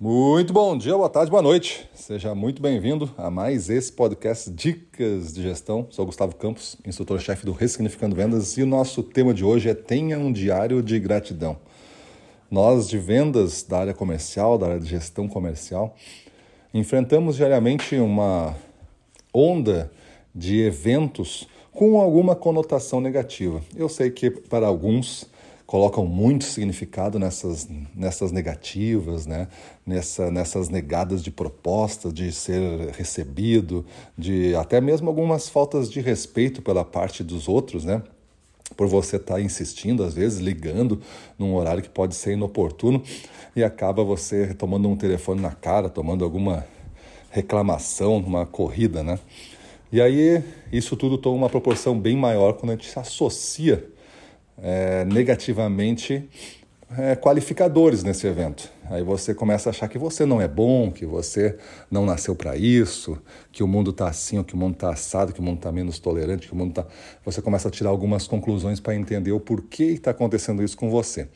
Muito bom dia, boa tarde, boa noite. Seja muito bem-vindo a mais esse podcast Dicas de Gestão. Sou Gustavo Campos, instrutor-chefe do Ressignificando Vendas, e o nosso tema de hoje é Tenha um Diário de Gratidão. Nós, de vendas da área comercial, da área de gestão comercial, enfrentamos diariamente uma onda de eventos com alguma conotação negativa. Eu sei que para alguns colocam muito significado nessas, nessas negativas, né? Nessa, nessas negadas de proposta, de ser recebido, de até mesmo algumas faltas de respeito pela parte dos outros, né? por você estar tá insistindo, às vezes ligando num horário que pode ser inoportuno e acaba você tomando um telefone na cara, tomando alguma reclamação, uma corrida, né? E aí isso tudo toma uma proporção bem maior quando a gente se associa é, negativamente é, qualificadores nesse evento. Aí você começa a achar que você não é bom, que você não nasceu para isso, que o mundo está assim, que o mundo está assado, que o mundo está menos tolerante, que o mundo está. Você começa a tirar algumas conclusões para entender o porquê está acontecendo isso com você.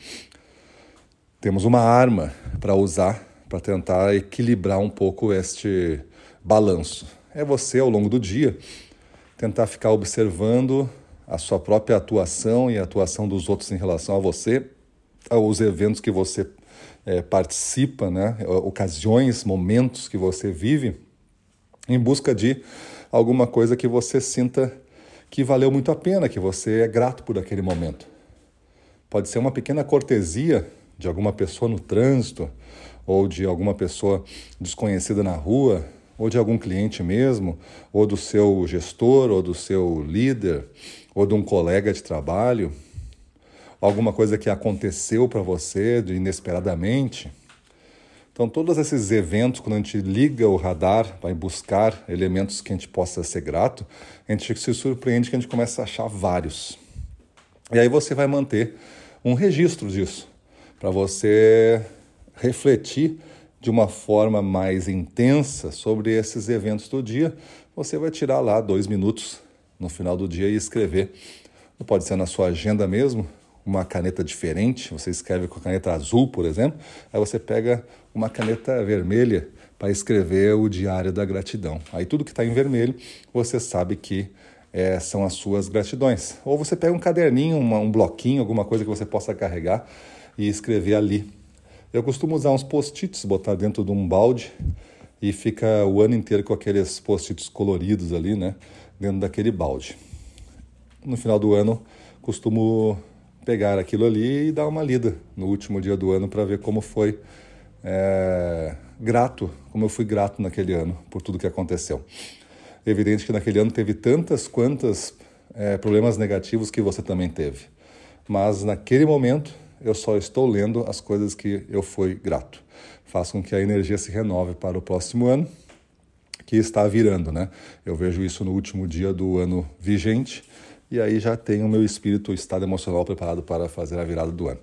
Temos uma arma para usar para tentar equilibrar um pouco este balanço. É você, ao longo do dia, tentar ficar observando a sua própria atuação e a atuação dos outros em relação a você, aos eventos que você é, participa, né? ocasiões, momentos que você vive, em busca de alguma coisa que você sinta que valeu muito a pena, que você é grato por aquele momento. Pode ser uma pequena cortesia de alguma pessoa no trânsito, ou de alguma pessoa desconhecida na rua, ou de algum cliente mesmo, ou do seu gestor, ou do seu líder, ou de um colega de trabalho, alguma coisa que aconteceu para você inesperadamente. Então, todos esses eventos, quando a gente liga o radar, vai buscar elementos que a gente possa ser grato, a gente se surpreende que a gente começa a achar vários. E aí você vai manter um registro disso, para você refletir de uma forma mais intensa sobre esses eventos do dia, você vai tirar lá dois minutos no final do dia e escrever. Pode ser na sua agenda mesmo, uma caneta diferente, você escreve com a caneta azul, por exemplo, aí você pega uma caneta vermelha para escrever o diário da gratidão. Aí tudo que está em vermelho, você sabe que é, são as suas gratidões. Ou você pega um caderninho, uma, um bloquinho, alguma coisa que você possa carregar e escrever ali eu costumo usar uns post-its, botar dentro de um balde e fica o ano inteiro com aqueles post-its coloridos ali, né? Dentro daquele balde. No final do ano, costumo pegar aquilo ali e dar uma lida no último dia do ano para ver como foi é, grato, como eu fui grato naquele ano por tudo que aconteceu. Evidente que naquele ano teve tantas quantas é, problemas negativos que você também teve. Mas naquele momento eu só estou lendo as coisas que eu fui grato. Faz com que a energia se renove para o próximo ano, que está virando, né? Eu vejo isso no último dia do ano vigente e aí já tenho o meu espírito, o estado emocional preparado para fazer a virada do ano.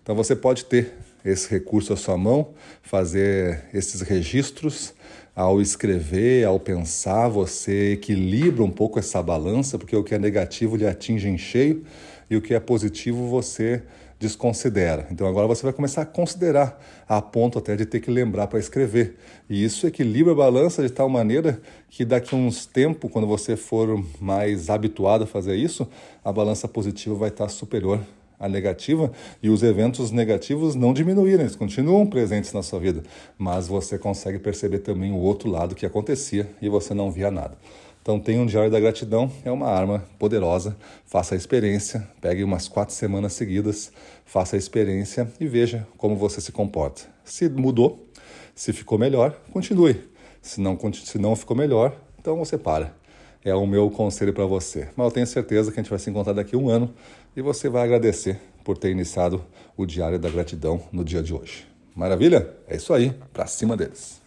Então você pode ter esse recurso à sua mão, fazer esses registros. Ao escrever, ao pensar, você equilibra um pouco essa balança, porque o que é negativo lhe atinge em cheio e o que é positivo você desconsidera. Então agora você vai começar a considerar, a ponto até de ter que lembrar para escrever. E isso equilibra a balança de tal maneira que daqui a uns tempos, quando você for mais habituado a fazer isso, a balança positiva vai estar superior à negativa e os eventos negativos não diminuíram, eles continuam presentes na sua vida, mas você consegue perceber também o outro lado que acontecia e você não via nada. Então, tem um diário da gratidão, é uma arma poderosa. Faça a experiência, pegue umas quatro semanas seguidas, faça a experiência e veja como você se comporta. Se mudou, se ficou melhor, continue. Se não, se não ficou melhor, então você para. É o meu conselho para você. Mas eu tenho certeza que a gente vai se encontrar daqui a um ano e você vai agradecer por ter iniciado o Diário da Gratidão no dia de hoje. Maravilha? É isso aí, para cima deles.